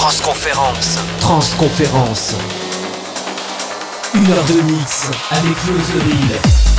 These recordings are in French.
Transconférence. Transconférence. Une heure de mix avec Flo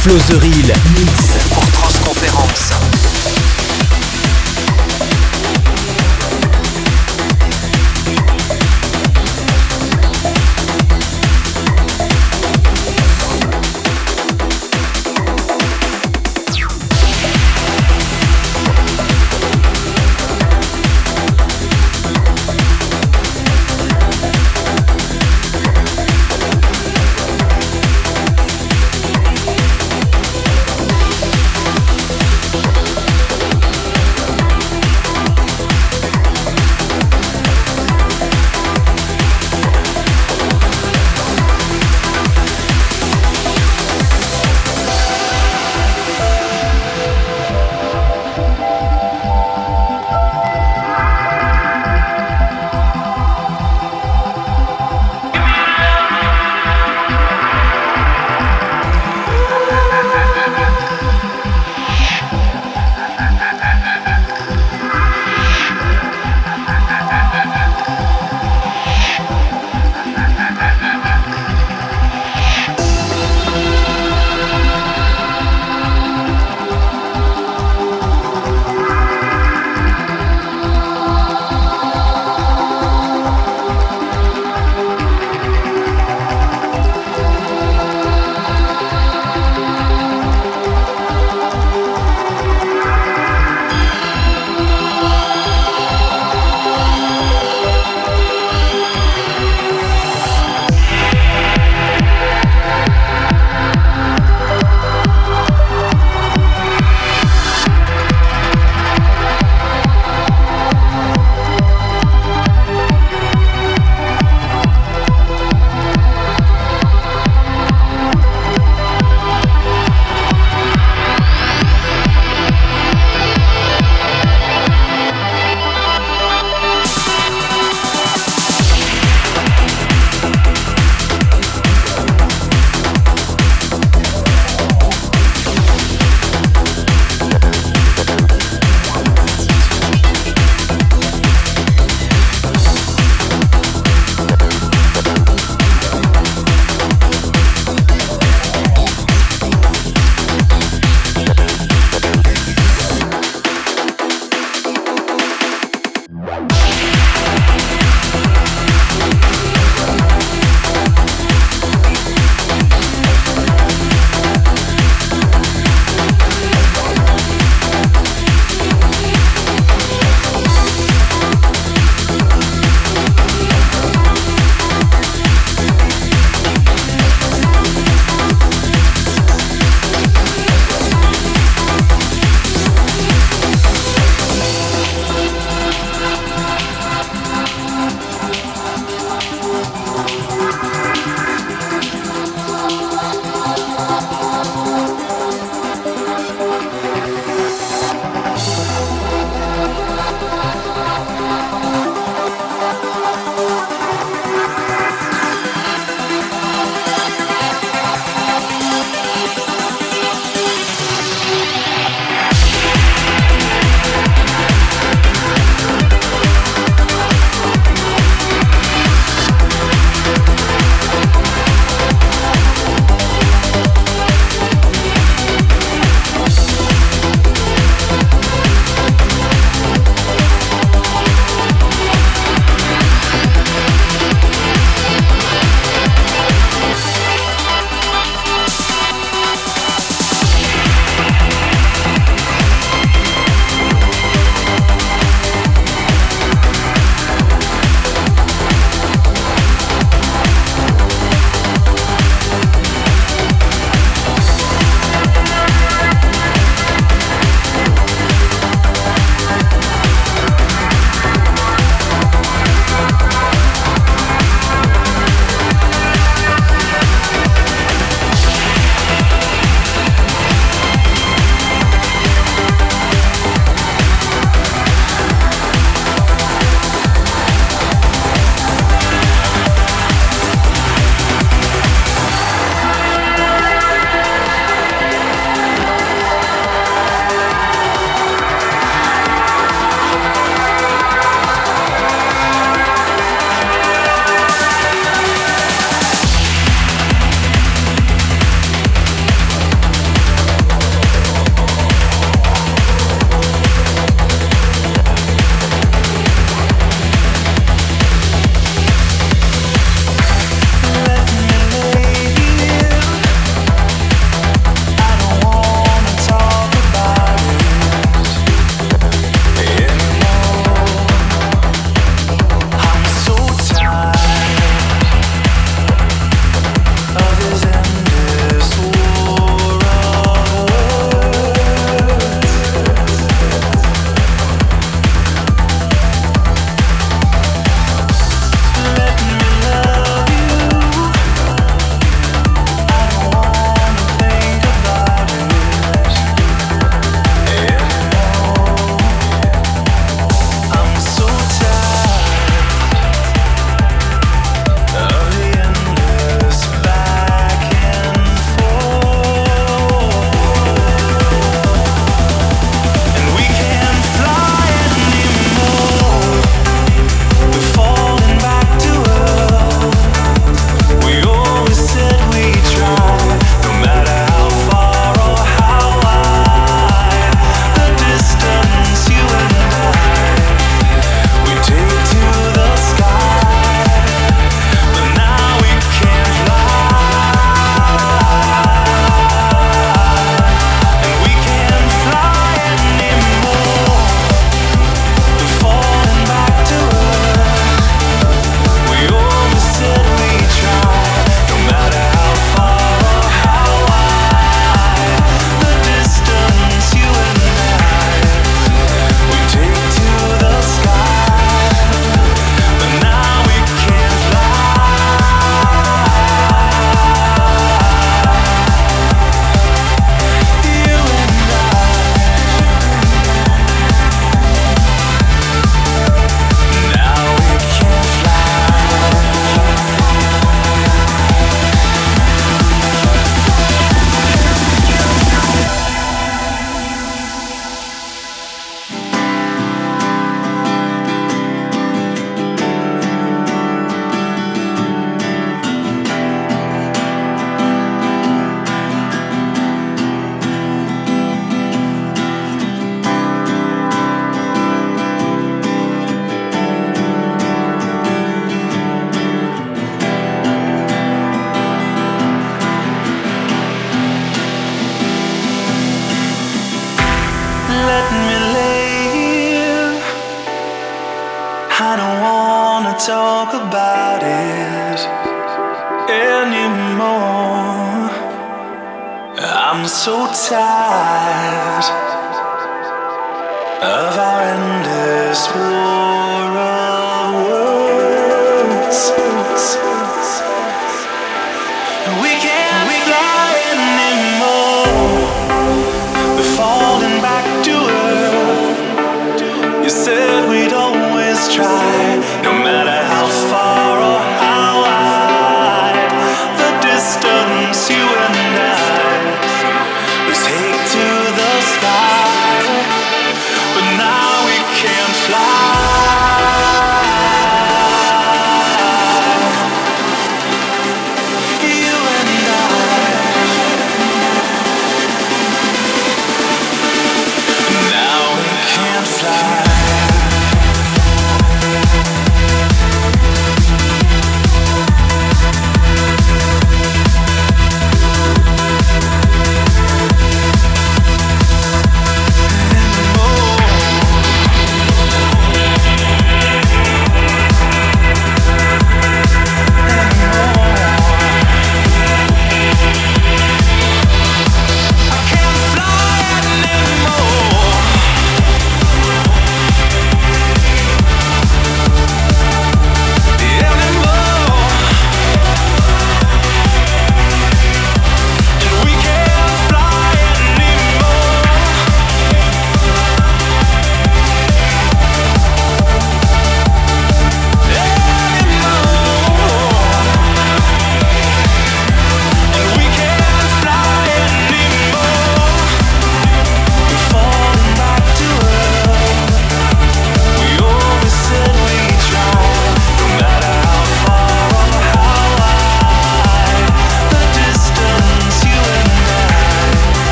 The Flo The Real, mix pour Transconférence.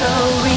so real.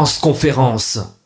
Transconférence.